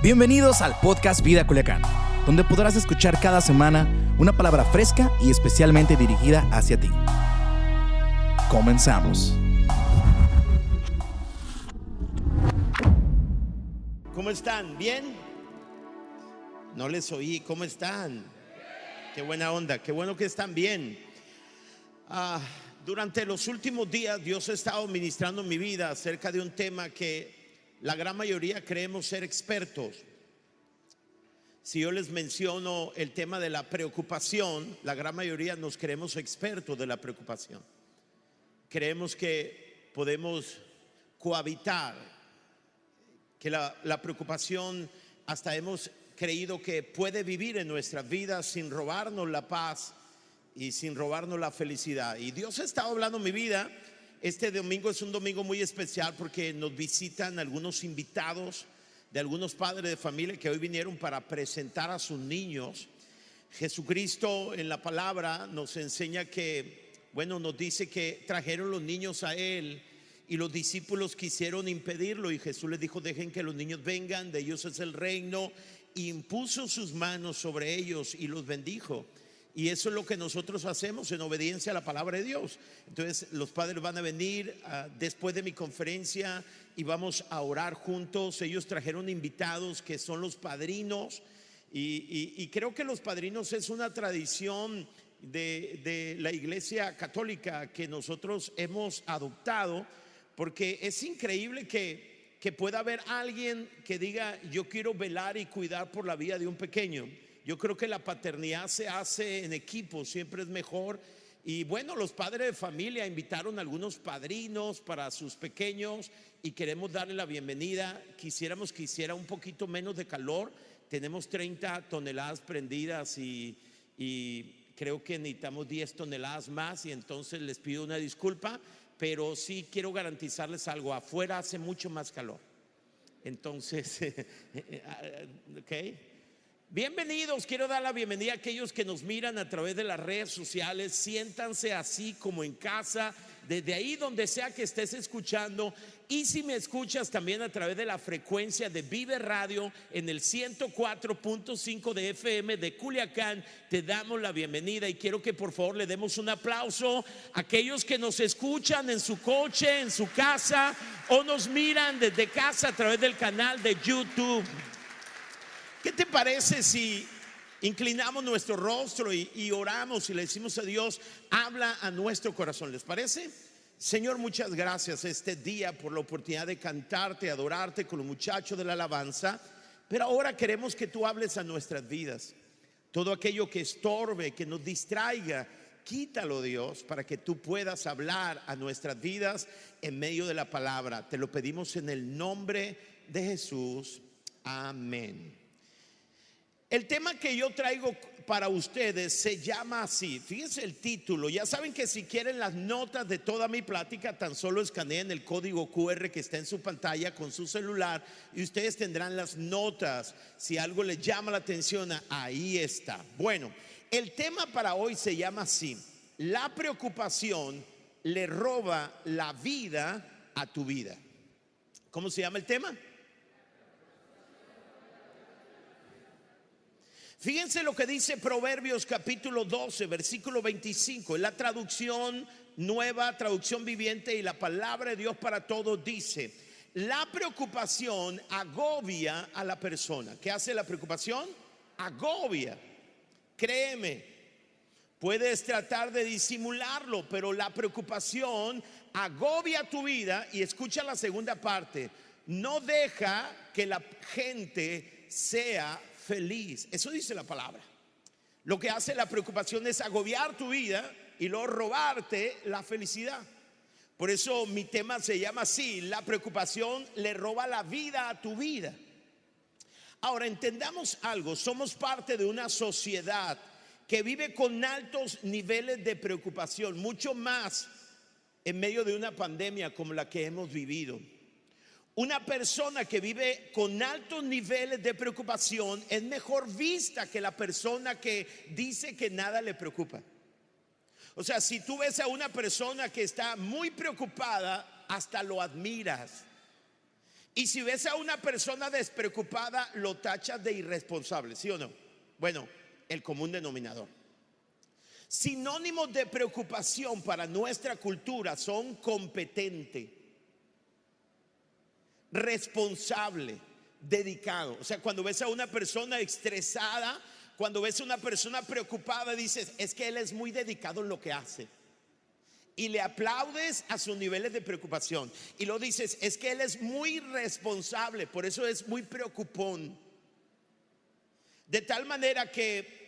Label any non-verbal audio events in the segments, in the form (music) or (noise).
Bienvenidos al podcast Vida Culiacán, donde podrás escuchar cada semana una palabra fresca y especialmente dirigida hacia ti. Comenzamos. ¿Cómo están? ¿Bien? No les oí. ¿Cómo están? Qué buena onda. Qué bueno que están bien. Ah, durante los últimos días Dios ha estado ministrando mi vida acerca de un tema que la gran mayoría creemos ser expertos. Si yo les menciono el tema de la preocupación, la gran mayoría nos creemos expertos de la preocupación. Creemos que podemos cohabitar, que la, preocupación hasta hemos creído que puede vivir en nuestras vidas sin robarnos la paz y sin robarnos la felicidad. Y Dios ha estado hablando mi vida este domingo es un domingo muy especial porque nos visitan algunos invitados de algunos padres de familia que hoy vinieron para presentar a sus niños. Jesucristo en la palabra nos enseña que, bueno, nos dice que trajeron los niños a Él y los discípulos quisieron impedirlo y Jesús les dijo, dejen que los niños vengan, de ellos es el reino, impuso sus manos sobre ellos y los bendijo. Y eso es lo que nosotros hacemos en obediencia a la palabra de Dios. Entonces los padres van a venir ah, después de mi conferencia y vamos a orar juntos. Ellos trajeron invitados que son los padrinos. Y, creo que los padrinos es una tradición de, la iglesia católica que nosotros hemos adoptado porque es increíble que pueda haber alguien que diga yo quiero velar y cuidar por la vida de un pequeño. Yo creo que la paternidad se hace en equipo, siempre es mejor. Y bueno, los padres de familia invitaron a algunos padrinos para sus pequeños y queremos darle la bienvenida. Quisiéramos que hiciera un poquito menos de calor. Tenemos 30 toneladas prendidas y, creo que necesitamos 10 toneladas más y entonces les pido una disculpa, pero sí quiero garantizarles algo. Afuera hace mucho más calor. Entonces, (laughs) ok. Bienvenidos, quiero dar la bienvenida a aquellos que nos miran a través de las redes sociales. Siéntanse así como en casa, desde ahí donde sea que estés escuchando. Y si me escuchas también a través de la frecuencia de Vive Radio en el 104.5 de FM de Culiacán, te damos la bienvenida y quiero que por favor le demos un aplauso a aquellos que nos escuchan en su coche, en su casa o nos miran desde casa a través del canal de YouTube. ¿Qué te parece si inclinamos nuestro rostro y, oramos y le decimos a Dios, habla a nuestro corazón? ¿Les parece? Señor, muchas gracias este día por la oportunidad de cantarte, adorarte con los muchachos de la alabanza. Pero ahora queremos que tú hables a nuestras vidas. Todo aquello que estorbe, que nos distraiga, quítalo Dios para que tú puedas hablar a nuestras vidas en medio de la palabra. Te lo pedimos en el nombre de Jesús. Amén. El tema que yo traigo para ustedes se llama así. Fíjense el título. Ya saben que si quieren las notas de toda mi plática, tan solo escaneen el código QR que está en su pantalla con su celular y ustedes tendrán las notas. Si algo les llama la atención, ahí está. Bueno, el tema para hoy se llama así. La preocupación le roba la vida a tu vida. ¿Cómo se llama el tema? Fíjense lo que dice Proverbios capítulo 12, versículo 25. En la traducción nueva, traducción viviente y la palabra de Dios para todos dice, la preocupación agobia a la persona. ¿Qué hace la preocupación? Agobia. Créeme, puedes tratar de disimularlo, pero la preocupación agobia tu vida y escucha la segunda parte. No deja que la gente sea feliz. Eso dice la palabra. Lo que hace la preocupación es agobiar tu vida y luego robarte la felicidad. Por eso mi tema se llama así, la preocupación le roba la vida a tu vida. Ahora entendamos algo, somos parte de una sociedad que vive con altos niveles de preocupación, mucho más en medio de una pandemia como la que hemos vivido. Una persona que vive con altos niveles de preocupación es mejor vista que la persona que dice que nada le preocupa. O sea, si tú ves a una persona que está muy preocupada, hasta lo admiras. Y si ves a una persona despreocupada, lo tachas de irresponsable, ¿sí o no? Bueno, el común denominador. Sinónimos de preocupación para nuestra cultura son competente, responsable, dedicado. O sea, cuando ves a una persona estresada, cuando ves a una persona preocupada, dices, es que él es muy dedicado en lo que hace. Y le aplaudes a sus niveles de preocupación. Y lo dices, es que él es muy responsable, por eso es muy preocupón. De tal manera que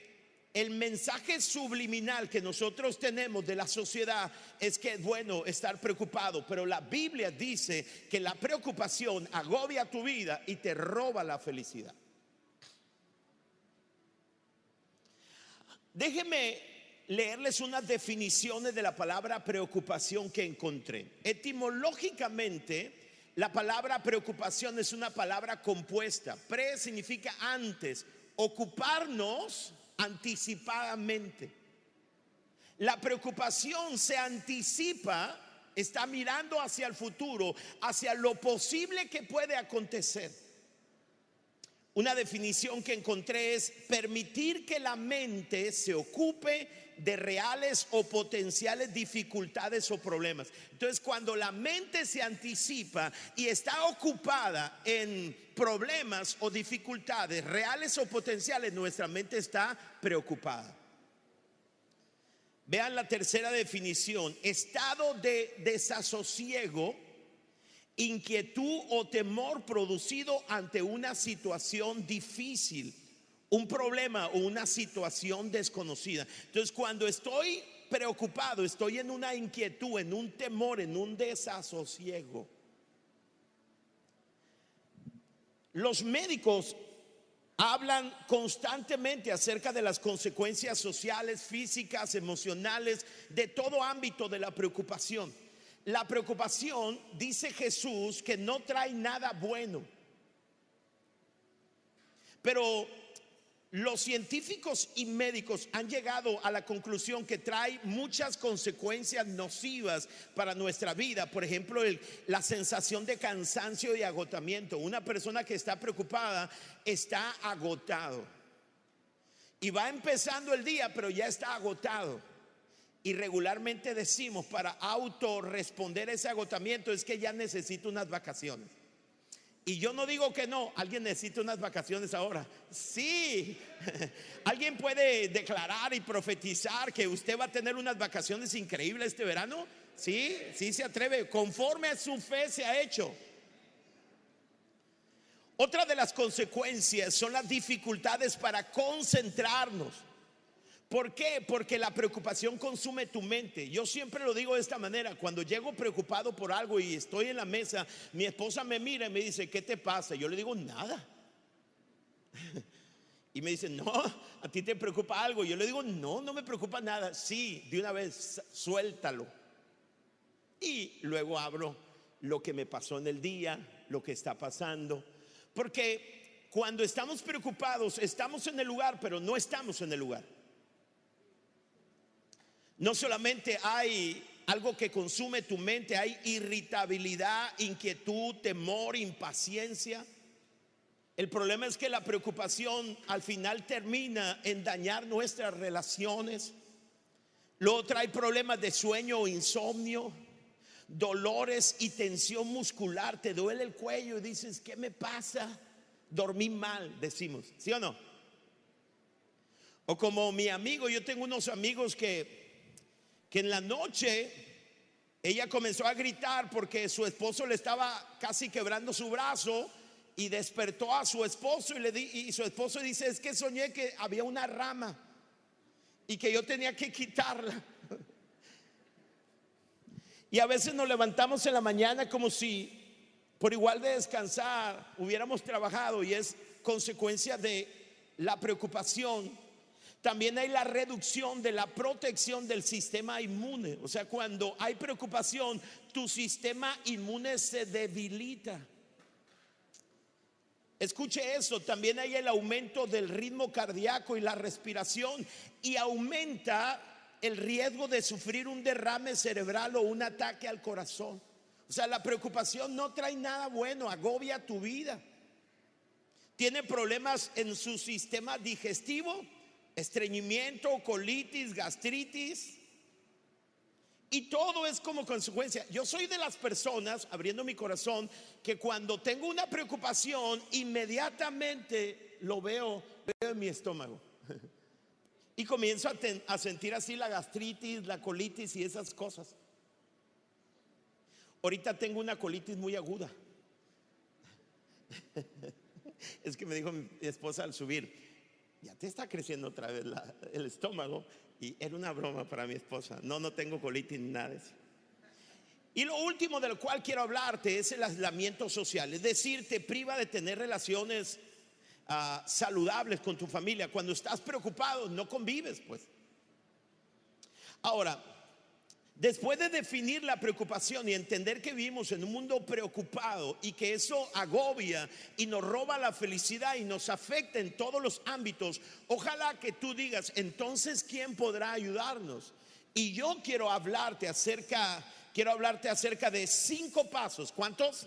el mensaje subliminal que nosotros tenemos de la sociedad es que es bueno estar preocupado, pero la Biblia dice que la preocupación agobia tu vida y te roba la felicidad. Déjenme leerles unas definiciones de la palabra preocupación que encontré. Etimológicamente, la palabra preocupación es una palabra compuesta. Pre significa antes, ocuparnos anticipadamente. La preocupación se anticipa, está mirando hacia el futuro, hacia lo posible que puede acontecer. Una definición que encontré es permitir que la mente se ocupe de reales o potenciales dificultades o problemas. Entonces, cuando la mente se anticipa y está ocupada en problemas o dificultades reales o potenciales, nuestra mente está preocupada. Vean la tercera definición, estado de desasosiego inquietud o temor producido ante una situación difícil, un problema o una situación desconocida. Entonces, cuando estoy preocupado, estoy en una inquietud, en un temor, en un desasosiego. Los médicos hablan constantemente acerca de las consecuencias sociales, físicas, emocionales, de todo ámbito de la preocupación. La preocupación, dice Jesús, que no trae nada bueno. Pero los científicos y médicos han llegado a la conclusión que trae muchas consecuencias nocivas para nuestra vida. Por ejemplo, la sensación de cansancio y agotamiento. Una persona que está preocupada está agotado. Y va empezando el día, pero ya está agotado. Y regularmente decimos para autorresponder ese agotamiento es que ya necesito unas vacaciones. Y yo no digo que no, alguien necesita unas vacaciones ahora. Sí, (laughs) alguien puede declarar y profetizar que usted va a tener unas vacaciones increíbles este verano. Sí, sí se atreve, conforme a su fe se ha hecho. Otra de las consecuencias son las dificultades para concentrarnos. ¿Por qué? Porque la preocupación consume tu mente. Yo siempre lo digo de esta manera. Cuando llego preocupado por algo y estoy en la mesa, mi esposa me mira y me dice, ¿qué te pasa? Yo le digo, nada. (laughs) Y me dice, no, a ti te preocupa algo. Yo le digo, no, no me preocupa nada. Sí, de una vez, suéltalo. Y luego abro lo que me pasó en el día, lo que está pasando. Porque cuando estamos preocupados, estamos en el lugar, pero no estamos en el lugar. No solamente hay algo que consume tu mente, hay irritabilidad, inquietud, temor, impaciencia. El problema es que la preocupación al final termina en dañar nuestras relaciones. Luego trae problemas de sueño o insomnio, dolores y tensión muscular. Te duele el cuello y dices, ¿qué me pasa? Dormí mal, decimos, ¿sí o no? O como mi amigo, yo tengo unos amigos que que en la noche ella comenzó a gritar porque su esposo le estaba casi quebrando su brazo y despertó a su esposo y, le di, y su esposo dice, es que soñé que había una rama y que yo tenía que quitarla. Y a veces nos levantamos en la mañana como si por igual de descansar hubiéramos trabajado y es consecuencia de la preocupación también hay la reducción de la protección del sistema inmune. O sea, cuando hay preocupación, tu sistema inmune se debilita. Escuche eso, también hay el aumento del ritmo cardíaco y la respiración y aumenta el riesgo de sufrir un derrame cerebral o un ataque al corazón. O sea, la preocupación no trae nada bueno, agobia tu vida. Tiene problemas en su sistema digestivo, estreñimiento, colitis, gastritis. Y todo es como consecuencia. Yo soy de las personas, abriendo mi corazón, que cuando tengo una preocupación, inmediatamente lo veo, veo en mi estómago. (laughs) Y comienzo a, a sentir así la gastritis, la colitis y esas cosas. Ahorita tengo una colitis muy aguda. (laughs) Es que me dijo mi esposa al subir, ya te está creciendo otra vez el estómago. Y era una broma para mi esposa. No, no tengo colitis ni nada de eso. Y lo último del cual quiero hablarte es el aislamiento social. Es decir, te priva de tener relaciones ah, saludables con tu familia. Cuando estás preocupado, no convives, pues. Ahora, Después de definir la preocupación y entender que vivimos en un mundo preocupado y que eso agobia y nos roba la felicidad y nos afecta en todos los ámbitos, ojalá que tú digas, entonces, ¿quién podrá ayudarnos? Y yo quiero hablarte acerca, quiero hablarte acerca de cinco pasos. ¿Cuántos?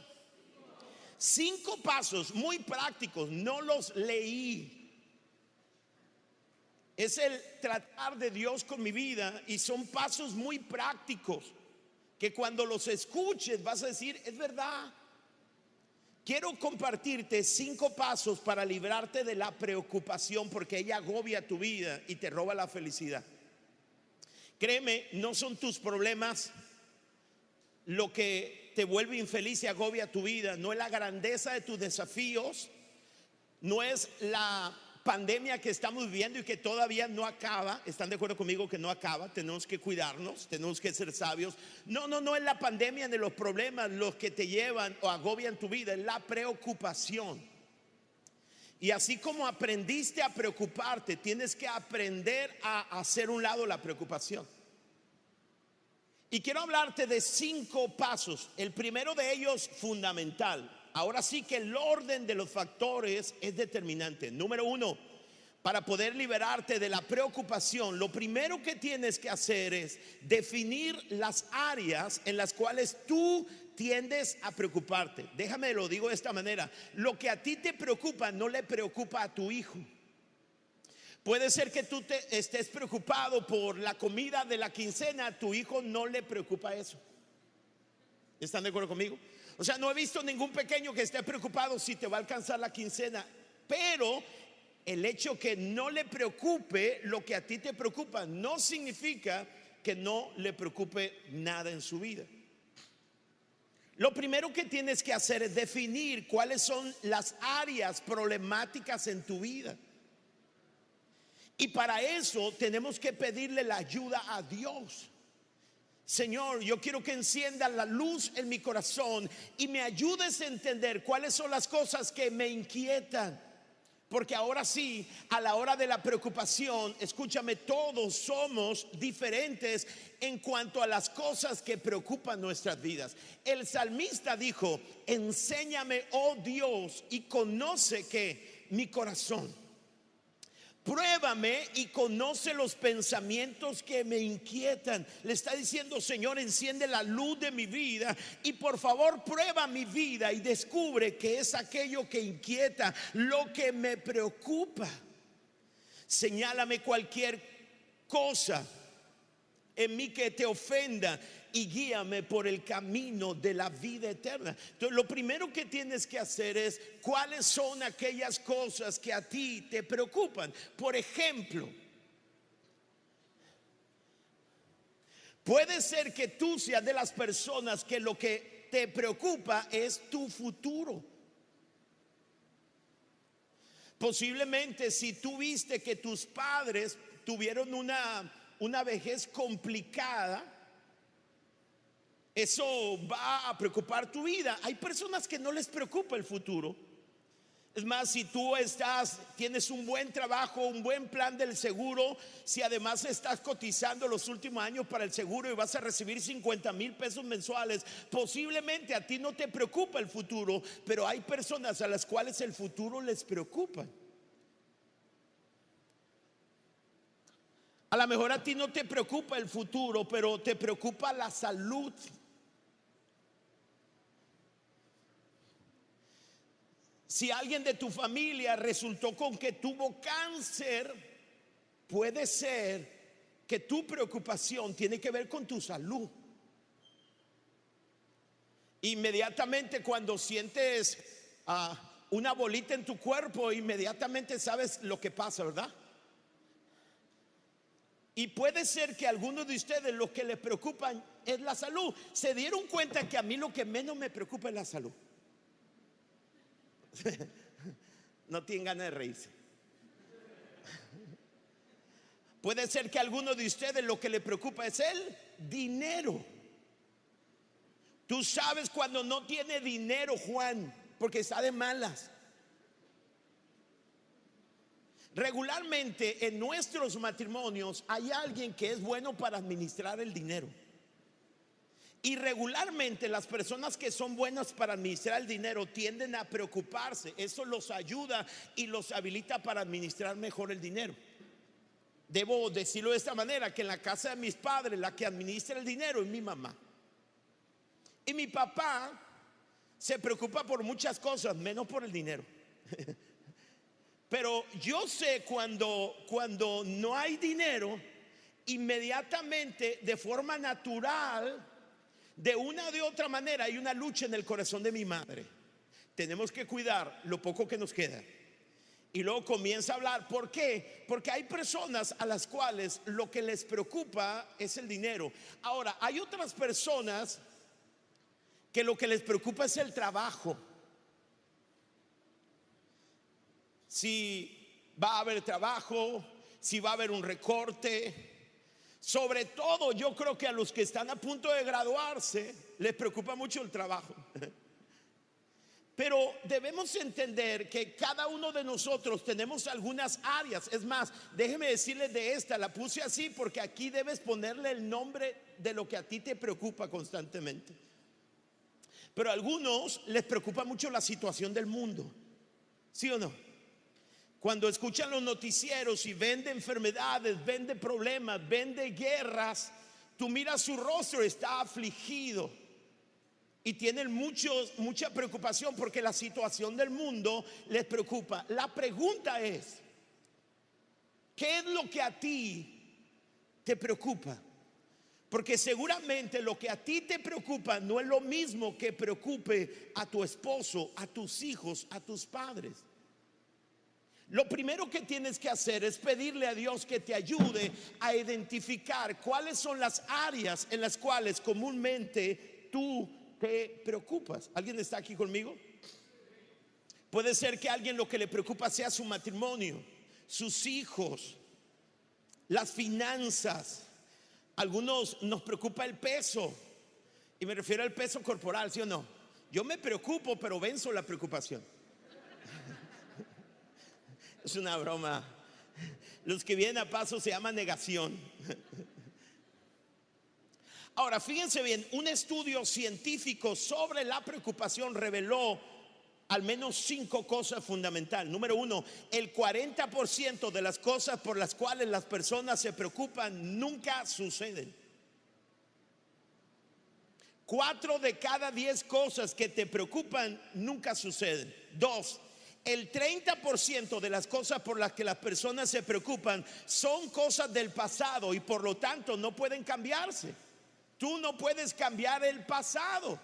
Cinco pasos muy prácticos, no los leí es el tratar de Dios con mi vida y son pasos muy prácticos que cuando los escuches vas a decir, es verdad. Quiero compartirte cinco pasos para librarte de la preocupación porque ella agobia tu vida y te roba la felicidad. Créeme, no son tus problemas lo que te vuelve infeliz y agobia tu vida, no es la grandeza de tus desafíos, no es la pandemia que estamos viviendo y que todavía no acaba, ¿están de acuerdo conmigo que no acaba? Tenemos que cuidarnos, tenemos que ser sabios. No, no, no es la pandemia de los problemas los que te llevan o agobian tu vida, es la preocupación. Y así como aprendiste a preocuparte, tienes que aprender a hacer un lado la preocupación. Y quiero hablarte de cinco pasos. El primero de ellos, fundamental, ahora sí que el orden de los factores es determinante. Número uno, para poder liberarte de la preocupación, lo primero que tienes que hacer es definir las áreas en las cuales tú tiendes a preocuparte. Déjame lo digo de esta manera, lo que a ti te preocupa no le preocupa a tu hijo. Puede ser que tú te estés preocupado por la comida de la quincena, tu hijo no le preocupa eso. ¿Están de acuerdo conmigo? O sea, no he visto ningún pequeño que esté preocupado si te va a alcanzar la quincena, pero el hecho que no le preocupe lo que a ti te preocupa no significa que no le preocupe nada en su vida. Lo primero que tienes que hacer es definir cuáles son las áreas problemáticas en tu vida. Y para eso tenemos que pedirle la ayuda a Dios. Señor, yo quiero que encienda la luz en mi corazón y me ayudes a entender cuáles son las cosas que me inquietan. Porque ahora sí, a la hora de la preocupación, escúchame, todos somos diferentes en cuanto a las cosas que preocupan nuestras vidas. El salmista dijo, enséñame, oh Dios, y conoce que mi corazón. Pruébame y conoce los pensamientos que me inquietan. Le está diciendo, Señor, enciende la luz de mi vida y por favor prueba mi vida y descubre que es aquello que inquieta, lo que me preocupa. Señálame cualquier cosa en mí que te ofenda y guíame por el camino de la vida eterna. Entonces, lo primero que tienes que hacer es cuáles son aquellas cosas que a ti te preocupan. Por ejemplo, puede ser que tú seas de las personas que lo que te preocupa es tu futuro. Posiblemente si tú viste que tus padres tuvieron una, una vejez complicada, eso va a preocupar tu vida. Hay personas que no les preocupa el futuro. Es más, si tú estás, tienes un buen trabajo, un buen plan del seguro, si además estás cotizando los últimos años para el seguro y vas a recibir 50 mil pesos mensuales, posiblemente a ti no te preocupa el futuro, pero hay personas a las cuales el futuro les preocupa. A lo mejor a ti no te preocupa el futuro, pero te preocupa la salud. Si alguien de tu familia resultó con que tuvo cáncer, puede ser que tu preocupación tiene que ver con tu salud. Inmediatamente cuando sientes ah, una bolita en tu cuerpo, inmediatamente sabes lo que pasa, ¿verdad? Y puede ser que algunos de ustedes lo que le preocupan es la salud. Se dieron cuenta que a mí lo que menos me preocupa es la salud. (laughs) no tienen ganas de reírse. Puede ser que a alguno de ustedes lo que le preocupa es el dinero. Tú sabes cuando no tiene dinero, Juan, porque está de malas. Regularmente en nuestros matrimonios hay alguien que es bueno para administrar el dinero. Y regularmente las personas que son buenas para administrar el dinero tienden a preocuparse. Eso los ayuda y los habilita para administrar mejor el dinero. Debo decirlo de esta manera, que en la casa de mis padres la que administra el dinero es mi mamá. Y mi papá se preocupa por muchas cosas, menos por el dinero. (laughs) Pero yo sé cuando, cuando no hay dinero, inmediatamente, de forma natural, de una o de otra manera, hay una lucha en el corazón de mi madre. Tenemos que cuidar lo poco que nos queda. Y luego comienza a hablar. ¿Por qué? Porque hay personas a las cuales lo que les preocupa es el dinero. Ahora, hay otras personas que lo que les preocupa es el trabajo si va a haber trabajo, si va a haber un recorte. Sobre todo yo creo que a los que están a punto de graduarse les preocupa mucho el trabajo. (laughs) Pero debemos entender que cada uno de nosotros tenemos algunas áreas. Es más, déjeme decirle de esta, la puse así porque aquí debes ponerle el nombre de lo que a ti te preocupa constantemente. Pero a algunos les preocupa mucho la situación del mundo. ¿Sí o no? Cuando escuchan los noticieros y ven de enfermedades, ven de problemas, ven de guerras, tú miras su rostro, está afligido. Y tienen muchos, mucha preocupación porque la situación del mundo les preocupa. La pregunta es, ¿qué es lo que a ti te preocupa? Porque seguramente lo que a ti te preocupa no es lo mismo que preocupe a tu esposo, a tus hijos, a tus padres. Lo primero que tienes que hacer es pedirle a Dios que te ayude a identificar cuáles son las áreas en las cuales comúnmente tú te preocupas. ¿Alguien está aquí conmigo? Puede ser que a alguien lo que le preocupa sea su matrimonio, sus hijos, las finanzas. Algunos nos preocupa el peso. Y me refiero al peso corporal, ¿sí o no? Yo me preocupo, pero venzo la preocupación. Es una broma. Los que vienen a paso se llama negación. Ahora, fíjense bien, un estudio científico sobre la preocupación reveló al menos cinco cosas fundamentales. Número uno, el 40% de las cosas por las cuales las personas se preocupan nunca suceden. Cuatro de cada diez cosas que te preocupan nunca suceden. Dos, el 30% de las cosas por las que las personas se preocupan son cosas del pasado y por lo tanto no pueden cambiarse. Tú no puedes cambiar el pasado.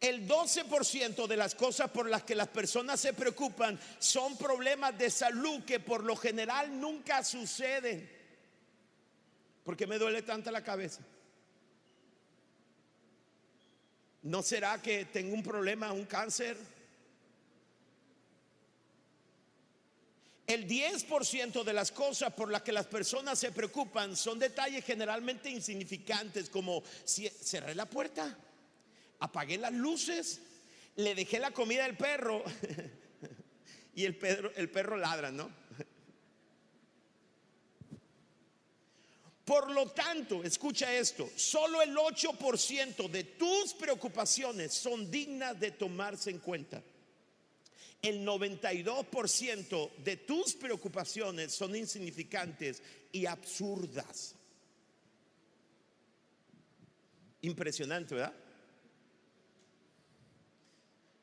El 12% de las cosas por las que las personas se preocupan son problemas de salud que por lo general nunca suceden. ¿Por qué me duele tanta la cabeza? ¿No será que tengo un problema, un cáncer? El 10% de las cosas por las que las personas se preocupan son detalles generalmente insignificantes como cerré la puerta, apagué las luces, le dejé la comida al perro (laughs) y el perro, el perro ladra, ¿no? Por lo tanto, escucha esto, solo el 8% de tus preocupaciones son dignas de tomarse en cuenta. El 92% de tus preocupaciones son insignificantes y absurdas. Impresionante, ¿verdad?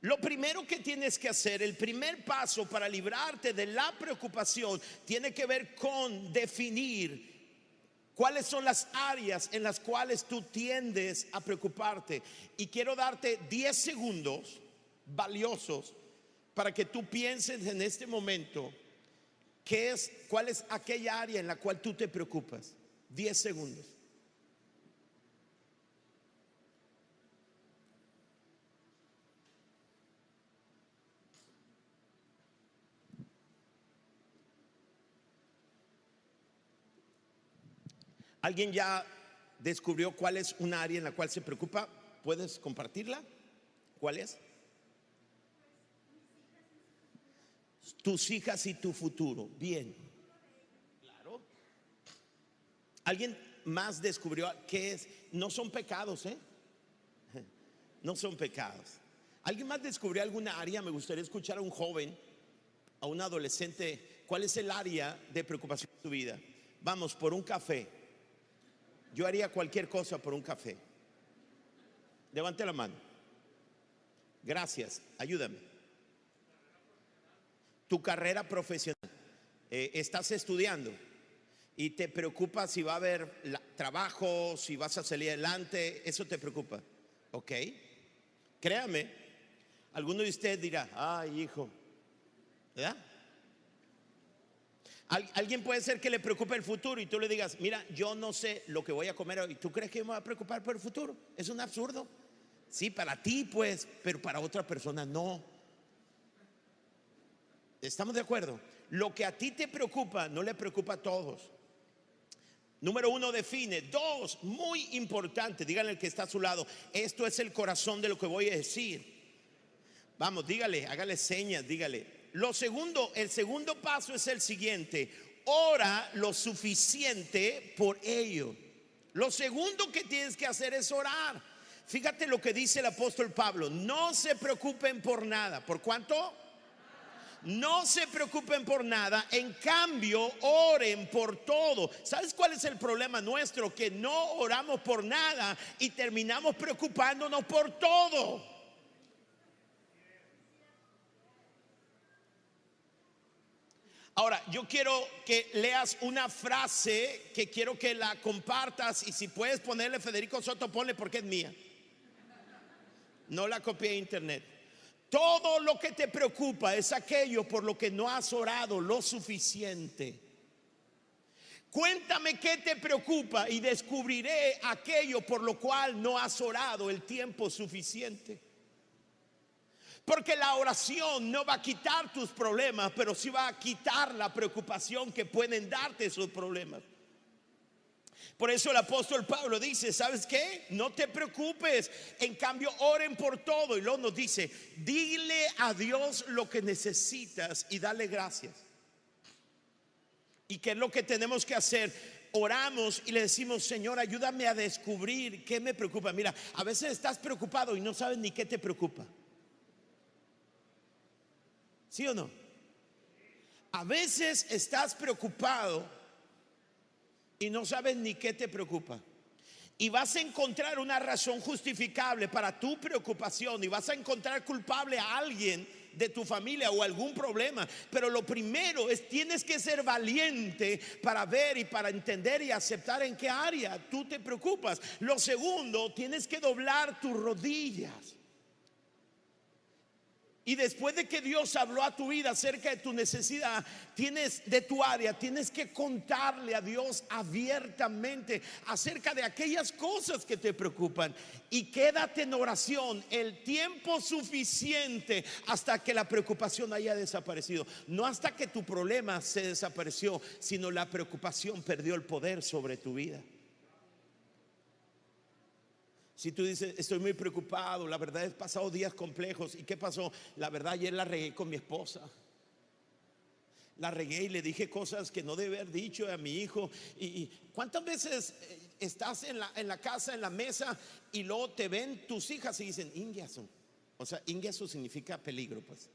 Lo primero que tienes que hacer, el primer paso para librarte de la preocupación, tiene que ver con definir cuáles son las áreas en las cuales tú tiendes a preocuparte. Y quiero darte 10 segundos valiosos para que tú pienses en este momento qué es, cuál es aquella área en la cual tú te preocupas. 10 segundos. ¿Alguien ya descubrió cuál es un área en la cual se preocupa? ¿Puedes compartirla? ¿Cuál es? Tus hijas y tu futuro. Bien. Claro. ¿Alguien más descubrió qué es? No son pecados, ¿eh? No son pecados. ¿Alguien más descubrió alguna área? Me gustaría escuchar a un joven, a un adolescente, cuál es el área de preocupación de tu vida. Vamos, por un café. Yo haría cualquier cosa por un café. Levante la mano. Gracias, ayúdame. Tu carrera profesional. Eh, estás estudiando y te preocupa si va a haber trabajo, si vas a salir adelante. Eso te preocupa. ¿Ok? Créame, alguno de ustedes dirá, ay hijo, ¿verdad? Alguien puede ser que le preocupe el futuro y tú le digas, mira, yo no sé lo que voy a comer hoy. ¿Tú crees que me voy a preocupar por el futuro? Es un absurdo. Sí, para ti pues, pero para otra persona no. ¿Estamos de acuerdo? Lo que a ti te preocupa no le preocupa a todos. Número uno, define. Dos, muy importante, díganle al que está a su lado, esto es el corazón de lo que voy a decir. Vamos, dígale, hágale señas, dígale, lo segundo, el segundo paso es el siguiente. Ora lo suficiente por ello. Lo segundo que tienes que hacer es orar. Fíjate lo que dice el apóstol Pablo. No se preocupen por nada. ¿Por cuánto? No se preocupen por nada, en cambio oren por todo. ¿Sabes cuál es el problema nuestro? Que no oramos por nada y terminamos preocupándonos por todo. Ahora, yo quiero que leas una frase que quiero que la compartas y si puedes ponerle Federico Soto, ponle porque es mía. No la copié de internet. Todo lo que te preocupa es aquello por lo que no has orado lo suficiente. Cuéntame qué te preocupa y descubriré aquello por lo cual no has orado el tiempo suficiente. Porque la oración no va a quitar tus problemas, pero sí va a quitar la preocupación que pueden darte esos problemas. Por eso el apóstol Pablo dice, ¿sabes qué? No te preocupes, en cambio oren por todo. Y luego nos dice, dile a Dios lo que necesitas y dale gracias. ¿Y qué es lo que tenemos que hacer? Oramos y le decimos, Señor, ayúdame a descubrir qué me preocupa. Mira, a veces estás preocupado y no sabes ni qué te preocupa. ¿Sí o no? A veces estás preocupado y no sabes ni qué te preocupa. Y vas a encontrar una razón justificable para tu preocupación y vas a encontrar culpable a alguien de tu familia o algún problema. Pero lo primero es tienes que ser valiente para ver y para entender y aceptar en qué área tú te preocupas. Lo segundo, tienes que doblar tus rodillas. Y después de que Dios habló a tu vida acerca de tu necesidad, tienes de tu área, tienes que contarle a Dios abiertamente acerca de aquellas cosas que te preocupan. Y quédate en oración el tiempo suficiente hasta que la preocupación haya desaparecido. No hasta que tu problema se desapareció, sino la preocupación perdió el poder sobre tu vida. Si tú dices, estoy muy preocupado, la verdad he pasado días complejos. ¿Y qué pasó? La verdad ayer la regué con mi esposa. La regué y le dije cosas que no debe haber dicho a mi hijo. ¿Y, cuántas veces eh, estás en la, en la, casa, en la mesa, y luego te ven tus hijas y dicen, Ingiaso? O sea, Ingiaso significa peligro, pues.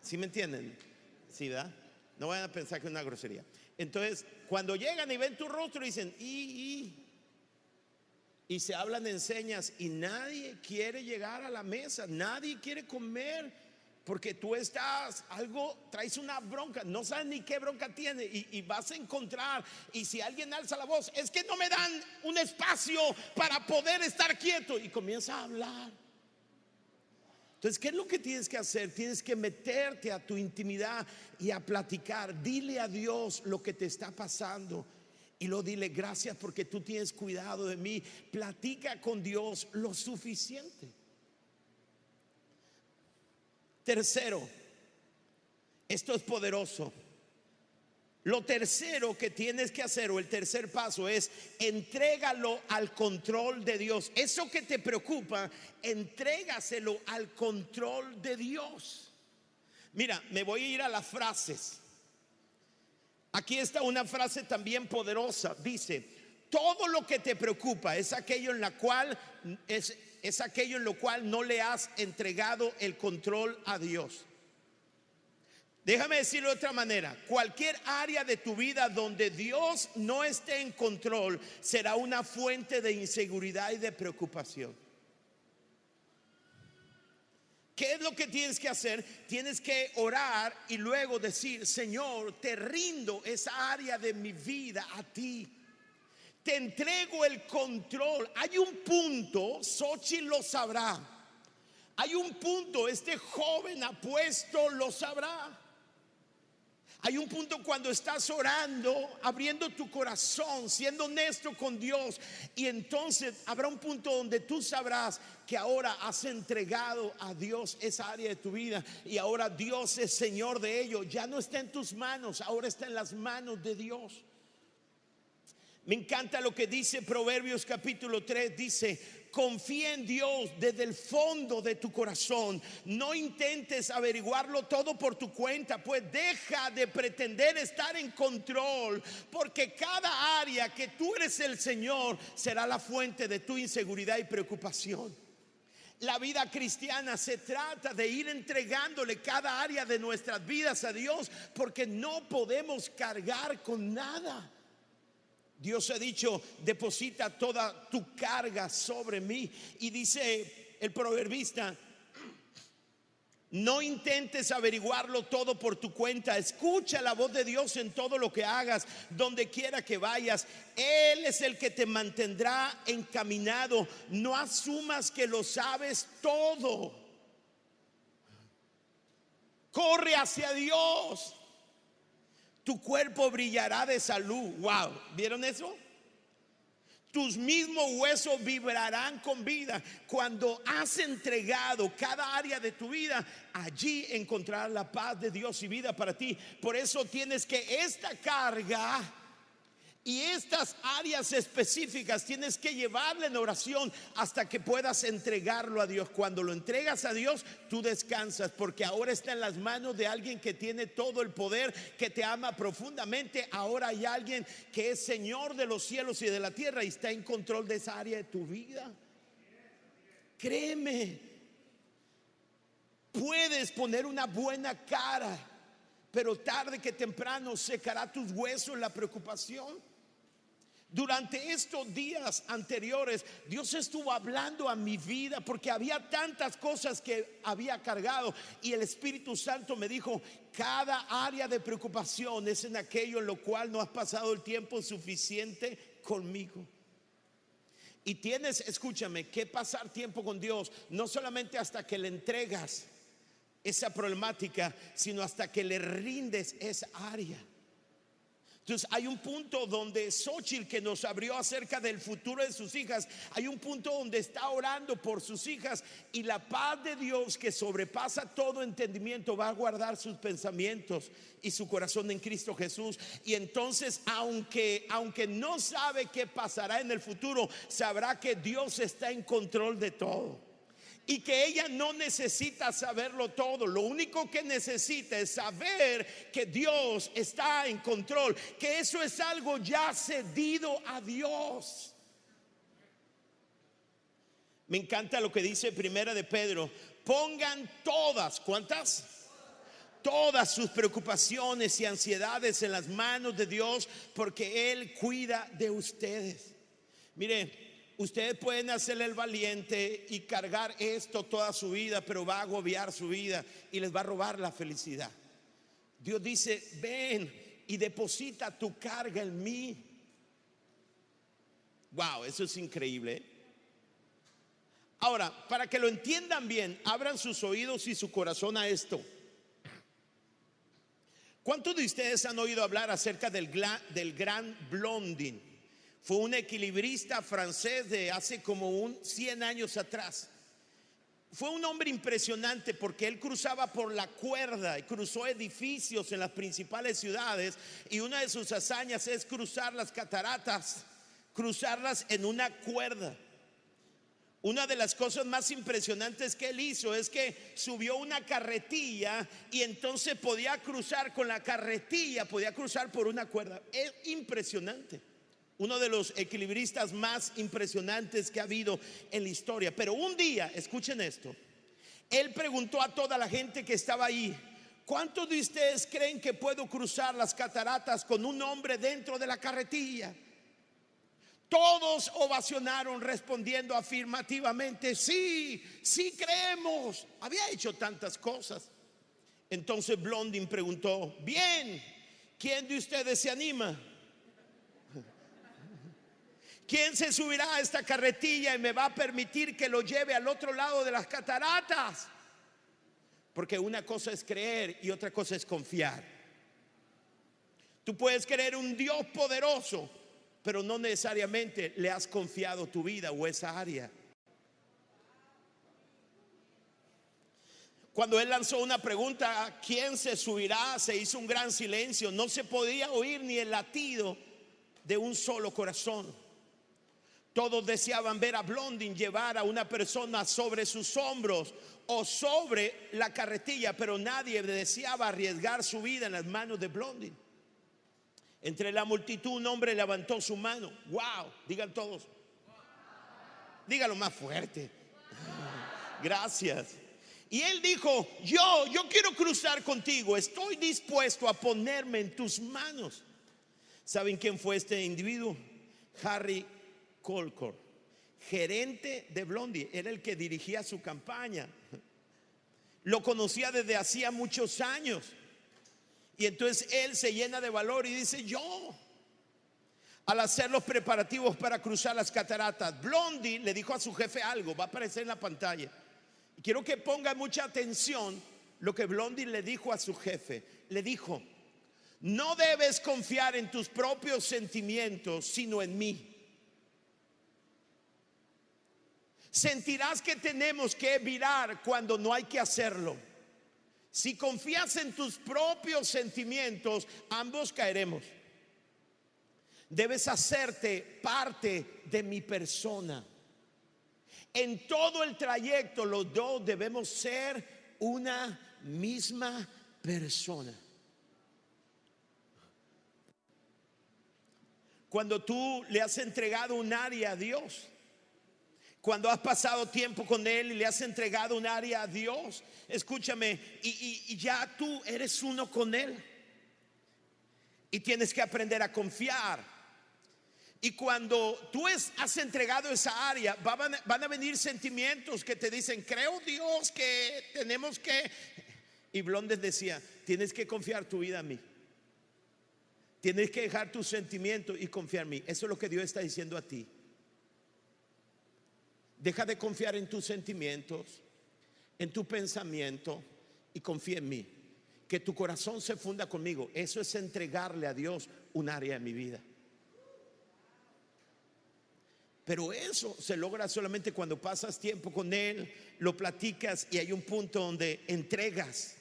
¿Sí me entienden? ¿Sí, verdad? No vayan a pensar que es una grosería. Entonces, cuando llegan y ven tu rostro, dicen, y, y y se hablan enseñas y nadie quiere llegar a la mesa, nadie quiere comer porque tú estás algo, traes una bronca, no sabes ni qué bronca tiene y, y, vas a encontrar. Y si alguien alza la voz, es que no me dan un espacio para poder estar quieto y comienza a hablar. Entonces, ¿qué es lo que tienes que hacer? Tienes que meterte a tu intimidad y a platicar. Dile a Dios lo que te está pasando. Y lo dile, gracias porque tú tienes cuidado de mí. Platica con Dios lo suficiente. Tercero, esto es poderoso. Lo tercero que tienes que hacer o el tercer paso es entrégalo al control de Dios. Eso que te preocupa, entrégaselo al control de Dios. Mira, me voy a ir a las frases. Aquí está una frase también poderosa. Dice, todo lo que te preocupa es aquello en cual es aquello en lo cual no le has entregado el control a Dios. Déjame decirlo de otra manera, cualquier área de tu vida donde Dios no esté en control será una fuente de inseguridad y de preocupación. ¿Qué es lo que tienes que hacer? Tienes que orar y luego decir, Señor, te rindo esa área de mi vida a ti. Te entrego el control. Hay un punto, Sochi lo sabrá. Hay un punto, este joven apuesto lo sabrá. Hay un punto cuando estás orando, abriendo tu corazón, siendo honesto con Dios. Y entonces habrá un punto donde tú sabrás que ahora has entregado a Dios esa área de tu vida. Y ahora Dios es Señor de ello. Ya no está en tus manos, ahora está en las manos de Dios. Me encanta lo que dice Proverbios capítulo 3. Dice, confía en Dios desde el fondo de tu corazón. No intentes averiguarlo todo por tu cuenta, pues deja de pretender estar en control, porque cada área que tú eres el Señor será la fuente de tu inseguridad y preocupación. La vida cristiana se trata de ir entregándole cada área de nuestras vidas a Dios, porque no podemos cargar con nada. Dios ha dicho, deposita toda tu carga sobre mí. Y dice el proverbista, no intentes averiguarlo todo por tu cuenta. Escucha la voz de Dios en todo lo que hagas, donde quiera que vayas. Él es el que te mantendrá encaminado. No asumas que lo sabes todo. Corre hacia Dios tu cuerpo brillará de salud. Wow, ¿vieron eso? Tus mismos huesos vibrarán con vida. Cuando has entregado cada área de tu vida, allí encontrarás la paz de Dios y vida para ti. Por eso tienes que esta carga y estas áreas específicas tienes que llevarle en oración hasta que puedas entregarlo a Dios. Cuando lo entregas a Dios, tú descansas porque ahora está en las manos de alguien que tiene todo el poder, que te ama profundamente. Ahora hay alguien que es Señor de los cielos y de la tierra y está en control de esa área de tu vida. Créeme, puedes poner una buena cara, pero tarde que temprano secará tus huesos la preocupación. Durante estos días anteriores, Dios estuvo hablando a mi vida porque había tantas cosas que había cargado y el Espíritu Santo me dijo, cada área de preocupación es en aquello en lo cual no has pasado el tiempo suficiente conmigo. Y tienes, escúchame, que pasar tiempo con Dios, no solamente hasta que le entregas esa problemática, sino hasta que le rindes esa área. Entonces hay un punto donde Xochitl que nos abrió acerca del futuro de sus hijas, hay un punto donde está orando por sus hijas y la paz de Dios que sobrepasa todo entendimiento va a guardar sus pensamientos y su corazón en Cristo Jesús. Y entonces aunque aunque no sabe qué pasará en el futuro, sabrá que Dios está en control de todo y que ella no necesita saberlo todo. Lo único que necesita es saber que Dios está en control, que eso es algo ya cedido a Dios. Me encanta lo que dice Primera de Pedro. Pongan todas, ¿cuántas? Todas sus preocupaciones y ansiedades en las manos de Dios porque Él cuida de ustedes. Mire, ustedes pueden hacerle el valiente y cargar esto toda su vida, pero va a agobiar su vida y les va a robar la felicidad. Dios dice, ven y deposita tu carga en mí. Wow, eso es increíble. Ahora, para que lo entiendan bien, abran sus oídos y su corazón a esto. ¿Cuántos de ustedes han oído hablar acerca del, del gran Blondin? Fue un equilibrista francés de hace como un 100 años atrás. Fue un hombre impresionante porque él cruzaba por la cuerda y cruzó edificios en las principales ciudades y una de sus hazañas es cruzar las cataratas, cruzarlas en una cuerda. Una de las cosas más impresionantes que él hizo es que subió una carretilla y entonces podía cruzar con la carretilla, podía cruzar por una cuerda. Es impresionante uno de los equilibristas más impresionantes que ha habido en la historia. Pero un día, escuchen esto, él preguntó a toda la gente que estaba ahí, ¿cuántos de ustedes creen que puedo cruzar las cataratas con un hombre dentro de la carretilla? Todos ovacionaron respondiendo afirmativamente, sí, sí creemos. Había hecho tantas cosas. Entonces Blondin preguntó, bien, ¿quién de ustedes se anima? ¿Quién se subirá a esta carretilla y me va a permitir que lo lleve al otro lado de las cataratas? Porque una cosa es creer y otra cosa es confiar. Tú puedes creer un Dios poderoso, pero no necesariamente le has confiado tu vida o esa área. Cuando él lanzó una pregunta, ¿quién se subirá? Se hizo un gran silencio. No se podía oír ni el latido de un solo corazón. Todos deseaban ver a Blondin llevar a una persona sobre sus hombros o sobre la carretilla, pero nadie deseaba arriesgar su vida en las manos de Blondin. Entre la multitud un hombre levantó su mano. Wow, digan todos. Dígalo más fuerte. (laughs) Gracias. Y él dijo, yo, yo quiero cruzar contigo, estoy dispuesto a ponerme en tus manos. ¿Saben quién fue este individuo? Harry Colcor, gerente de Blondie, era el que dirigía su campaña. Lo conocía desde hacía muchos años. Y entonces él se llena de valor y dice, yo, al hacer los preparativos para cruzar las cataratas, Blondie le dijo a su jefe algo, va a aparecer en la pantalla. Y quiero que ponga mucha atención lo que Blondie le dijo a su jefe. Le dijo, no debes confiar en tus propios sentimientos, sino en mí. Sentirás que tenemos que virar cuando no hay que hacerlo. Si confías en tus propios sentimientos, ambos caeremos. Debes hacerte parte de mi persona. En todo el trayecto los dos debemos ser una misma persona. Cuando tú le has entregado un área a Dios, cuando has pasado tiempo con Él y le has entregado un área a Dios, escúchame, y, ya tú eres uno con Él. Y tienes que aprender a confiar. Y cuando tú has entregado esa área, van, van, a venir sentimientos que te dicen, creo Dios que tenemos que... Y Blondes decía, tienes que confiar tu vida a mí. Tienes que dejar tus sentimientos y confiar en mí. Eso es lo que Dios está diciendo a ti. Deja de confiar en tus sentimientos, en tu pensamiento y confía en mí. Que tu corazón se funda conmigo. Eso es entregarle a Dios un área de mi vida. Pero eso se logra solamente cuando pasas tiempo con Él, lo platicas y hay un punto donde entregas.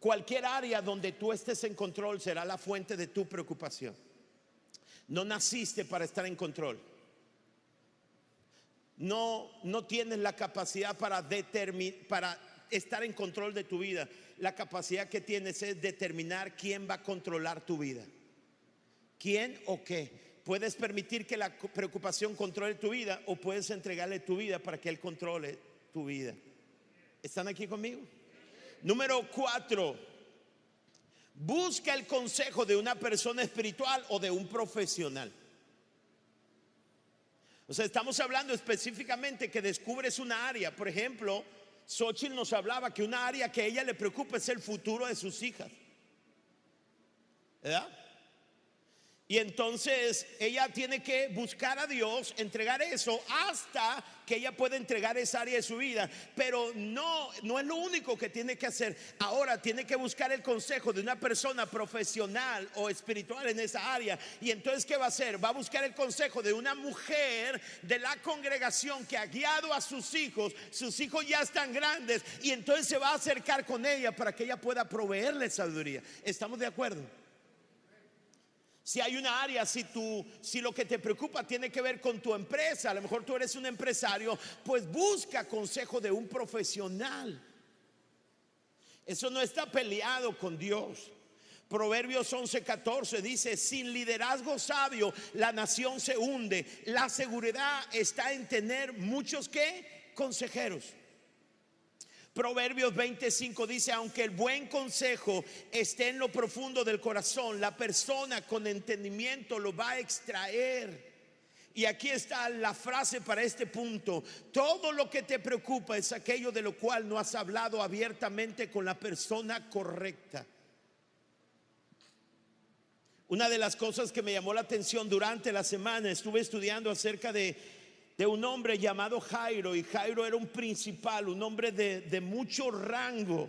Cualquier área donde tú estés en control será la fuente de tu preocupación. No naciste para estar en control no, no tienes la capacidad para, para estar en control de tu vida. La capacidad que tienes es determinar quién va a controlar tu vida. ¿Quién o qué? Puedes permitir que la preocupación controle tu vida o puedes entregarle tu vida para que Él controle tu vida. ¿Están aquí conmigo? Número cuatro, busca el consejo de una persona espiritual o de un profesional. O sea, estamos hablando específicamente que descubres una área. Por ejemplo, Xochitl nos hablaba que una área que a ella le preocupa es el futuro de sus hijas. ¿Verdad? Y entonces ella tiene que buscar a Dios, entregar eso hasta que ella pueda entregar esa área de su vida. Pero no, no es lo único que tiene que hacer. Ahora tiene que buscar el consejo de una persona profesional o espiritual en esa área. Y entonces, ¿qué va a hacer? Va a buscar el consejo de una mujer de la congregación que ha guiado a sus hijos. Sus hijos ya están grandes. Y entonces se va a acercar con ella para que ella pueda proveerle sabiduría. ¿Estamos de acuerdo? Si hay una área, si tú, si lo que te preocupa tiene que ver con tu empresa, a lo mejor tú eres un empresario, pues busca consejo de un profesional. Eso no está peleado con Dios. Proverbios 11:14 dice, sin liderazgo sabio la nación se hunde. La seguridad está en tener muchos que consejeros. Proverbios 25 dice, aunque el buen consejo esté en lo profundo del corazón, la persona con entendimiento lo va a extraer. Y aquí está la frase para este punto. Todo lo que te preocupa es aquello de lo cual no has hablado abiertamente con la persona correcta. Una de las cosas que me llamó la atención durante la semana, estuve estudiando acerca de de un hombre llamado Jairo, y Jairo era un principal, un hombre de, mucho rango.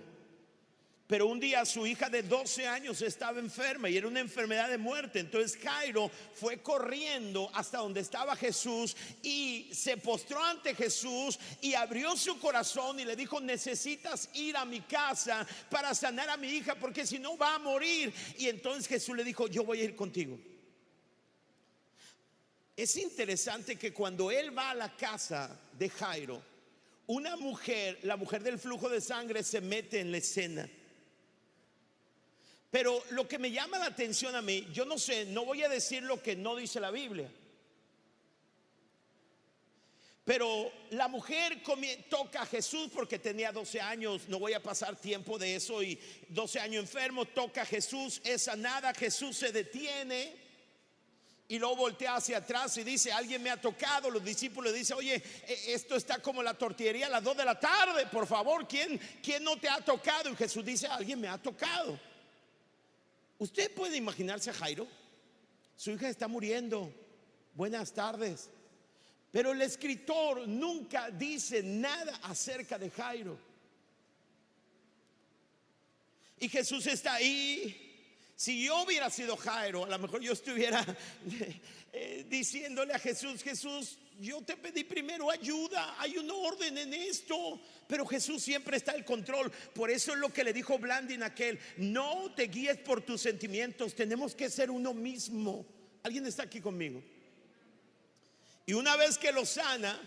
Pero un día su hija de 12 años estaba enferma y era una enfermedad de muerte. Entonces Jairo fue corriendo hasta donde estaba Jesús y se postró ante Jesús y abrió su corazón y le dijo, necesitas ir a mi casa para sanar a mi hija porque si no va a morir. Y entonces Jesús le dijo, yo voy a ir contigo. Es interesante que cuando él va a la casa de Jairo, una mujer, la mujer del flujo de sangre, se mete en la escena. Pero lo que me llama la atención a mí, yo no sé, no voy a decir lo que no dice la Biblia. Pero la mujer toca a Jesús porque tenía 12 años, no voy a pasar tiempo de eso, y 12 años enfermo, toca a Jesús, es sanada, Jesús se detiene y luego voltea hacia atrás y dice, alguien me ha tocado. Los discípulos dicen, oye, e, esto está como la tortillería a las 2 de la tarde, por favor, ¿quién, ¿quién no te ha tocado? Y Jesús dice, alguien me ha tocado. ¿Usted puede imaginarse a Jairo? Su hija está muriendo. Buenas tardes. Pero el escritor nunca dice nada acerca de Jairo. Y Jesús está ahí si yo hubiera sido Jairo, a lo mejor yo estuviera (laughs) eh, diciéndole a Jesús, Jesús, yo te pedí primero ayuda, hay un orden en esto, pero Jesús siempre está al control. Por eso es lo que le dijo Blandin aquel, no te guíes por tus sentimientos, tenemos que ser uno mismo. ¿Alguien está aquí conmigo? Y una vez que lo sana,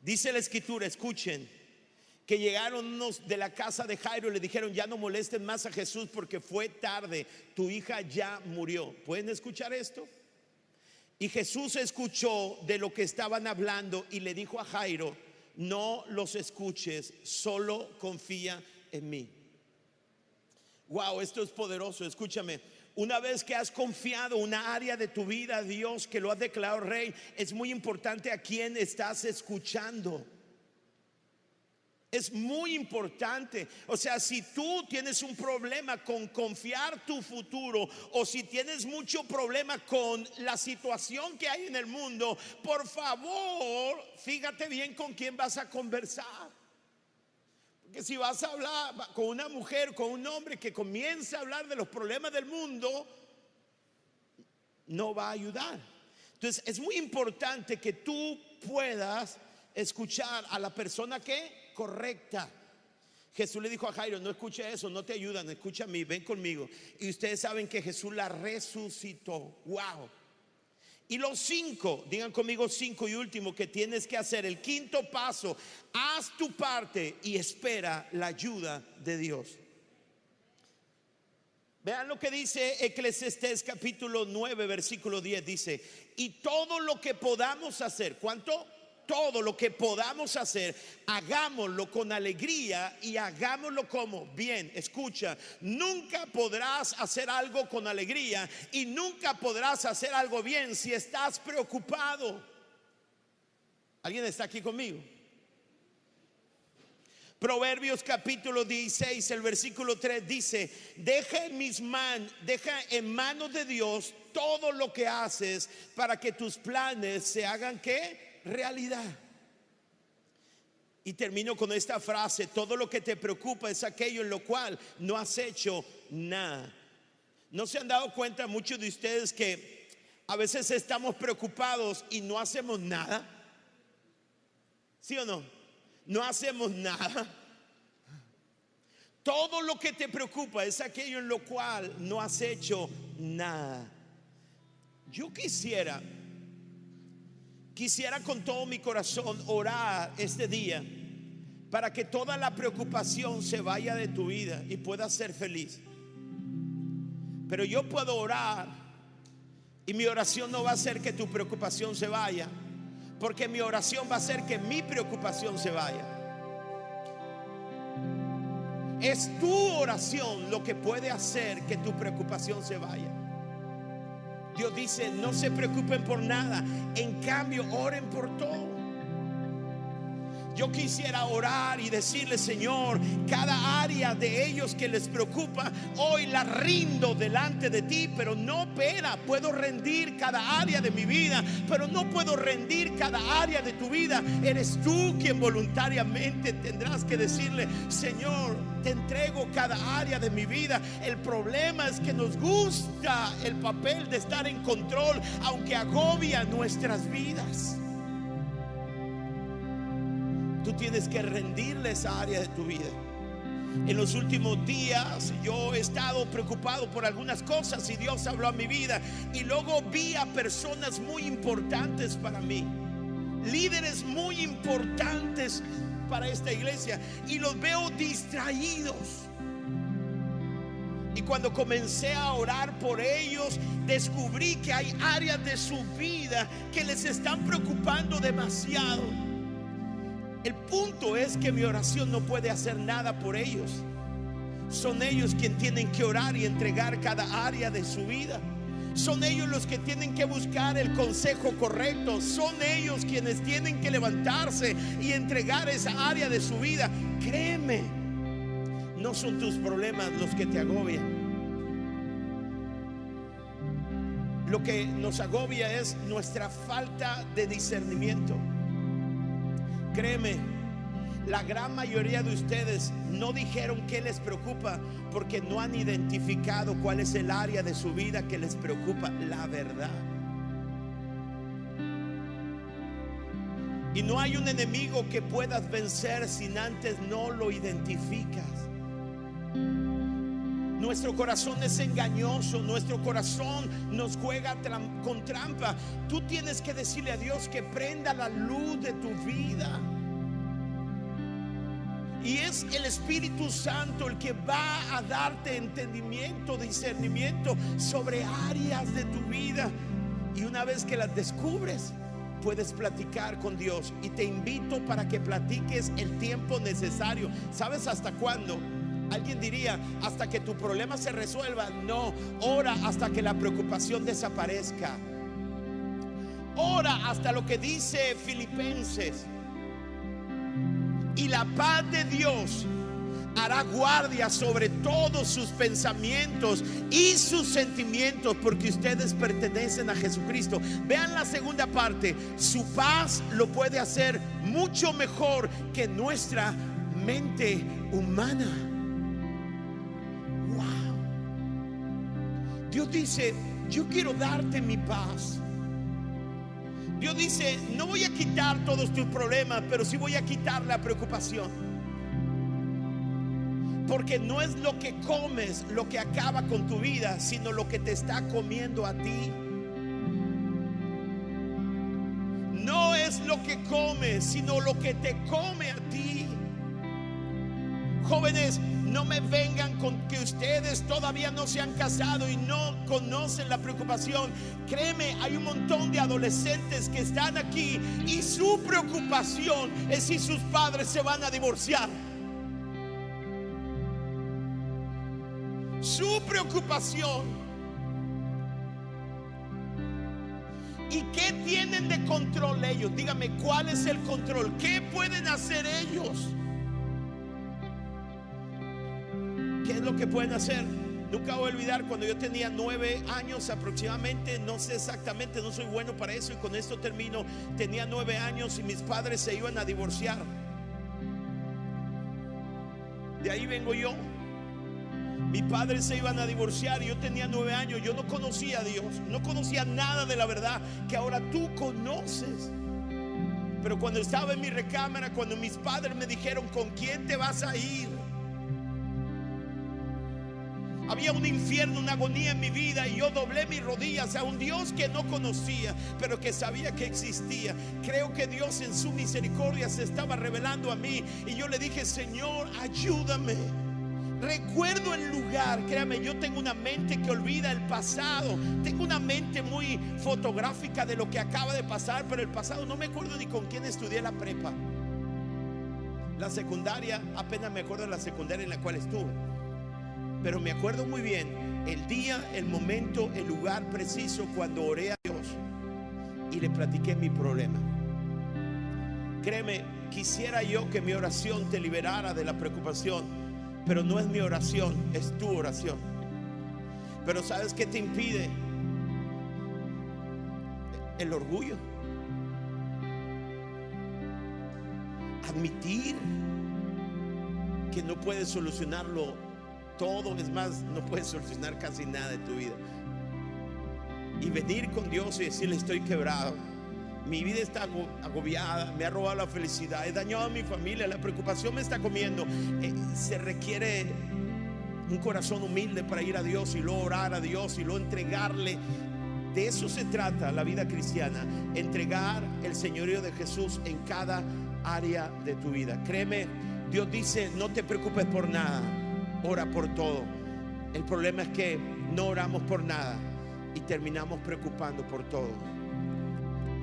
dice la escritura, escuchen, que llegaron unos de la casa de Jairo y le dijeron, ya no molesten más a Jesús porque fue tarde, tu hija ya murió. ¿Pueden escuchar esto? Y Jesús escuchó de lo que estaban hablando y le dijo a Jairo, no los escuches, solo confía en mí. Wow, esto es poderoso, escúchame. Una vez que has confiado una área de tu vida a Dios, que lo has declarado rey, es muy importante a quién estás escuchando. Es muy importante. O sea, si tú tienes un problema con confiar tu futuro o si tienes mucho problema con la situación que hay en el mundo, por favor, fíjate bien con quién vas a conversar. Porque si vas a hablar con una mujer, con un hombre que comienza a hablar de los problemas del mundo, no va a ayudar. Entonces, es muy importante que tú puedas escuchar a la persona que correcta. Jesús le dijo a Jairo, no escuche eso, no te ayudan, escucha a mí, ven conmigo. Y ustedes saben que Jesús la resucitó. Wow. Y los cinco, digan conmigo cinco y último que tienes que hacer. El quinto paso, haz tu parte y espera la ayuda de Dios. Vean lo que dice Eclesiastés capítulo 9, versículo 10. Dice, y todo lo que podamos hacer, ¿cuánto? Todo lo que podamos hacer, hagámoslo con alegría y hagámoslo como bien. Escucha, nunca podrás hacer algo con alegría y nunca podrás hacer algo bien si estás preocupado. ¿Alguien está aquí conmigo? Proverbios capítulo 16, el versículo 3 dice, deja en mis manos, deja en manos de Dios todo lo que haces para que tus planes se hagan que realidad. Y termino con esta frase, todo lo que te preocupa es aquello en lo cual no has hecho nada. ¿No se han dado cuenta muchos de ustedes que a veces estamos preocupados y no hacemos nada? ¿Sí o no? No hacemos nada. Todo lo que te preocupa es aquello en lo cual no has hecho nada. Yo quisiera, quisiera con todo mi corazón orar este día para que toda la preocupación se vaya de tu vida y puedas ser feliz. Pero yo puedo orar y mi oración no va a ser que tu preocupación se vaya, porque mi oración va a ser que mi preocupación se vaya. Es tu oración lo que puede hacer que tu preocupación se vaya. Dios dice, no se preocupen por nada, en cambio oren por todo. Yo quisiera orar y decirle, Señor, cada área de ellos que les preocupa, hoy la rindo delante de ti, pero no pena, puedo rendir cada área de mi vida, pero no puedo rendir cada área de tu vida. Eres tú quien voluntariamente tendrás que decirle, Señor, te entrego cada área de mi vida. El problema es que nos gusta el papel de estar en control, aunque agobia nuestras vidas. Tú tienes que rendirle esa área de tu vida. En los últimos días yo he estado preocupado por algunas cosas y Dios habló a mi vida. Y luego vi a personas muy importantes para mí. Líderes muy importantes para esta iglesia. Y los veo distraídos. Y cuando comencé a orar por ellos, descubrí que hay áreas de su vida que les están preocupando demasiado. El punto es que mi oración no puede hacer nada por ellos. Son ellos quienes tienen que orar y entregar cada área de su vida. Son ellos los que tienen que buscar el consejo correcto. Son ellos quienes tienen que levantarse y entregar esa área de su vida. Créeme, no son tus problemas los que te agobian. Lo que nos agobia es nuestra falta de discernimiento. Créeme, la gran mayoría de ustedes no dijeron qué les preocupa porque no han identificado cuál es el área de su vida que les preocupa, la verdad. Y no hay un enemigo que puedas vencer sin antes no lo identificas. Nuestro corazón es engañoso, nuestro corazón nos juega con trampa. Tú tienes que decirle a Dios que prenda la luz de tu vida. Y es el Espíritu Santo el que va a darte entendimiento, discernimiento sobre áreas de tu vida. Y una vez que las descubres, puedes platicar con Dios. Y te invito para que platiques el tiempo necesario. ¿Sabes hasta cuándo? Alguien diría, hasta que tu problema se resuelva. No, ora hasta que la preocupación desaparezca. Ora hasta lo que dice Filipenses. Y la paz de Dios hará guardia sobre todos sus pensamientos y sus sentimientos porque ustedes pertenecen a Jesucristo. Vean la segunda parte. Su paz lo puede hacer mucho mejor que nuestra mente humana. Dios dice, yo quiero darte mi paz. Dios dice, no voy a quitar todos tus problemas, pero sí voy a quitar la preocupación. Porque no es lo que comes lo que acaba con tu vida, sino lo que te está comiendo a ti. No es lo que comes, sino lo que te come a ti. Jóvenes, no me vengan con que ustedes todavía no se han casado y no conocen la preocupación. Créeme, hay un montón de adolescentes que están aquí y su preocupación es si sus padres se van a divorciar. Su preocupación ¿Y qué tienen de control ellos? Dígame, ¿cuál es el control? ¿Qué pueden hacer ellos? Que pueden hacer? Nunca voy a olvidar cuando yo tenía nueve años aproximadamente, no sé exactamente, no soy bueno para eso y con esto termino. Tenía nueve años y mis padres se iban a divorciar. De ahí vengo yo. Mis padres se iban a divorciar y yo tenía nueve años. Yo no conocía a Dios, no conocía nada de la verdad que ahora tú conoces. Pero cuando estaba en mi recámara, cuando mis padres me dijeron, ¿con quién te vas a ir? Había un infierno, una agonía en mi vida y yo doblé mis rodillas a un Dios que no conocía, pero que sabía que existía. Creo que Dios en su misericordia se estaba revelando a mí y yo le dije, Señor, ayúdame. Recuerdo el lugar, créame, yo tengo una mente que olvida el pasado, tengo una mente muy fotográfica de lo que acaba de pasar, pero el pasado no me acuerdo ni con quién estudié la prepa. La secundaria, apenas me acuerdo de la secundaria en la cual estuve. Pero me acuerdo muy bien el día, el momento, el lugar preciso cuando oré a Dios y le platiqué mi problema. Créeme, quisiera yo que mi oración te liberara de la preocupación, pero no es mi oración, es tu oración. Pero ¿sabes qué te impide? El orgullo. Admitir que no puedes solucionarlo todo, es más, no puedes solucionar casi nada de tu vida. Y venir con Dios y decirle estoy quebrado. Mi vida está agobiada, me ha robado la felicidad, he dañado a mi familia, la preocupación me está comiendo. Eh, se requiere un corazón humilde para ir a Dios y luego orar a Dios y luego entregarle. De eso se trata la vida cristiana, entregar el señorío de Jesús en cada área de tu vida. Créeme, Dios dice, no te preocupes por nada ora por todo. El problema es que no oramos por nada y terminamos preocupando por todo.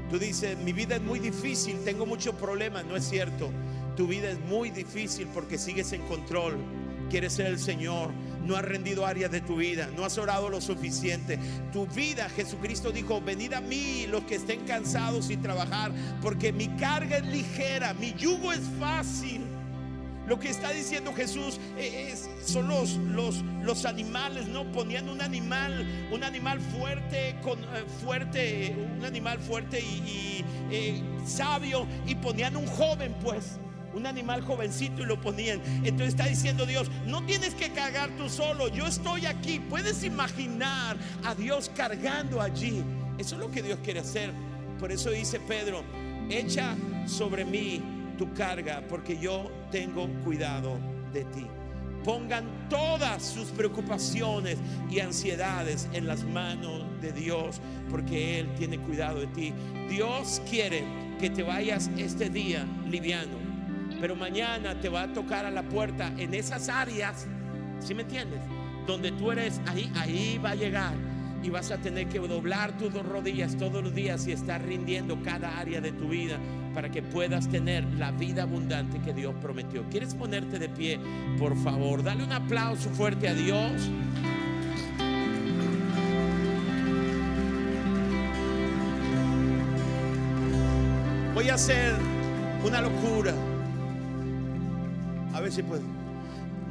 Tú dices, mi vida es muy difícil, tengo muchos problemas. No es cierto. Tu vida es muy difícil porque sigues en control. Quieres ser el Señor. No has rendido áreas de tu vida. No has orado lo suficiente. Tu vida, Jesucristo dijo, venid a mí los que estén cansados y trabajar. Porque mi carga es ligera, mi yugo es fácil. Lo que está diciendo Jesús eh, es, son los, los, los animales, ¿no? Ponían un animal, un animal fuerte, con, eh, fuerte, un animal fuerte y, eh, sabio, y ponían un joven, pues un animal jovencito y lo ponían. Entonces está diciendo Dios, no tienes que cargar tú solo, yo estoy aquí. Puedes imaginar a Dios cargando allí. Eso es lo que Dios quiere hacer. Por eso dice Pedro, echa sobre mí tu carga porque yo tengo cuidado de ti. Pongan todas sus preocupaciones y ansiedades en las manos de Dios porque Él tiene cuidado de ti. Dios quiere que te vayas este día liviano, pero mañana te va a tocar a la puerta en esas áreas, ¿sí me entiendes? Donde tú eres, ahí, ahí va a llegar y vas a tener que doblar tus dos rodillas todos los días y estar rindiendo cada área de tu vida para que puedas tener la vida abundante que Dios prometió. ¿Quieres ponerte de pie? Por favor, dale un aplauso fuerte a Dios. Voy a hacer una locura. A ver si puedo.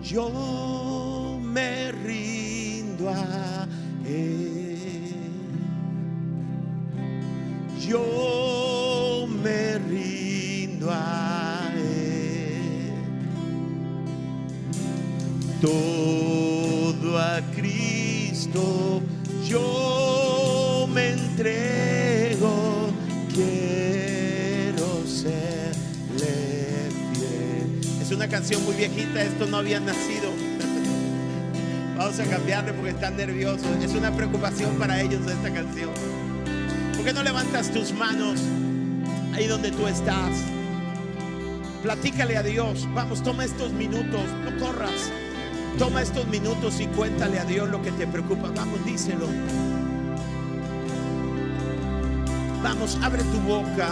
Yo me rindo a Él. Yo me rindo a Él. Todo a Cristo yo me entrego. Quiero serle fiel. Es una canción muy viejita, esto no había nacido. (laughs) Vamos a cambiarle porque están nerviosos. Es una preocupación para ellos esta canción. ¿Por qué no levantas tus manos? ahí donde tú estás. Platícale a Dios. Vamos, toma estos minutos, no corras. Toma estos minutos y cuéntale a Dios lo que te preocupa. Vamos, díselo. Vamos, abre tu boca.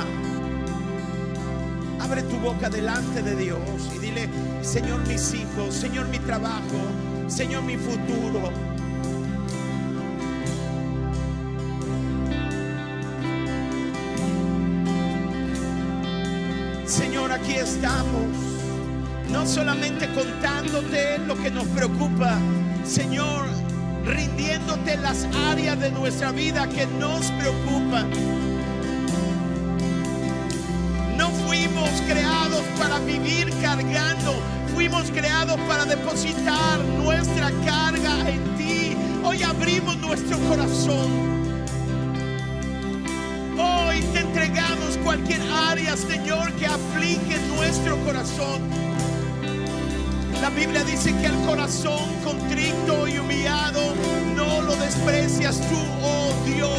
Abre tu boca delante de Dios y dile, Señor mis hijos, Señor mi trabajo, Señor mi futuro. Estamos, no solamente contándote lo que nos preocupa, Señor, rindiéndote las áreas de nuestra vida que nos preocupan. No fuimos creados para vivir cargando, fuimos creados para depositar nuestra carga en ti. Hoy abrimos nuestro corazón. Cualquier área, Señor, que aplique nuestro corazón. La Biblia dice que el corazón contrito y humillado no lo desprecias tú, oh Dios.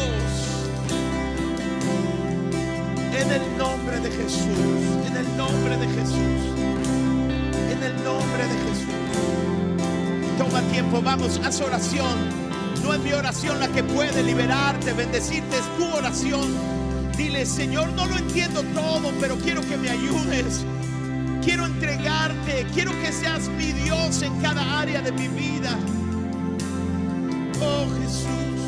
En el nombre de Jesús, en el nombre de Jesús, en el nombre de Jesús. Toma tiempo, vamos, haz oración. No es mi oración la que puede liberarte, bendecirte, es tu oración. Dile, Señor, no lo entiendo todo, pero quiero que me ayudes quiero entregarte, quiero que seas mi Dios en cada área de mi vida. Oh Jesús.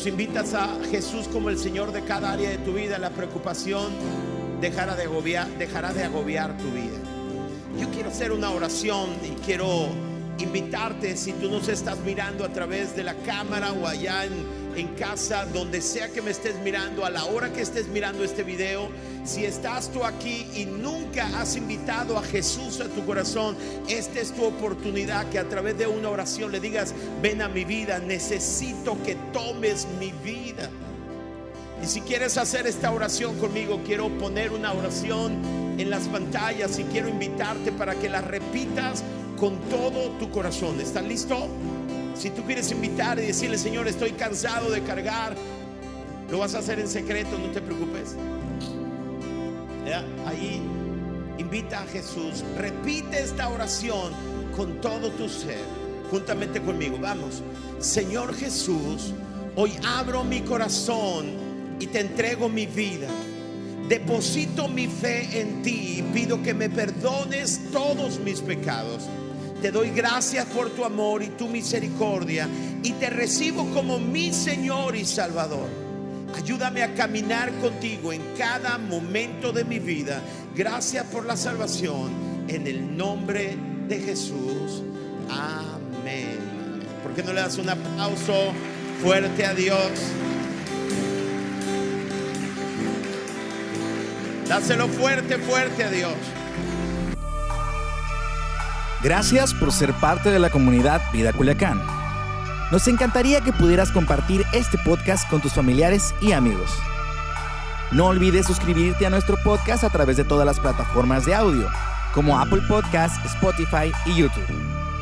Si invitas a Jesús como el Señor de cada área de tu vida, la preocupación dejará de agobiar, tu vida. Yo quiero hacer una oración y quiero invitarte, si tú nos estás mirando a través de la cámara o allá en casa, donde sea que me estés mirando, a la hora que estés mirando este video, si estás tú aquí y nunca has invitado a Jesús a tu corazón, esta es tu oportunidad que a través de una oración le digas, ven a mi vida, necesito que tomes mi vida. Y si quieres hacer esta oración conmigo, quiero poner una oración en las pantallas y quiero invitarte para que la repitas con todo tu corazón. ¿Estás listo? Si tú quieres invitar y decirle, Señor, estoy cansado de cargar, lo vas a hacer en secreto, no te preocupes. Ya, Ahí invita a Jesús, repite esta oración con todo tu ser, juntamente conmigo. Vamos, Señor Jesús, hoy abro mi corazón y te entrego mi vida. Deposito mi fe en ti y pido que me perdones todos mis pecados. Te doy gracias por tu amor y tu misericordia y te recibo como mi Señor y Salvador. Ayúdame a caminar contigo en cada momento de mi vida. Gracias por la salvación. En el nombre de Jesús. Amén. ¿Por qué no le das un aplauso fuerte a Dios? Dáselo fuerte, fuerte a Dios. Gracias por ser parte de la comunidad Vida Culiacán. Nos encantaría que pudieras compartir este podcast con tus familiares y amigos. No olvides suscribirte a nuestro podcast a través de todas las plataformas de audio, como Apple Podcast, Spotify y YouTube.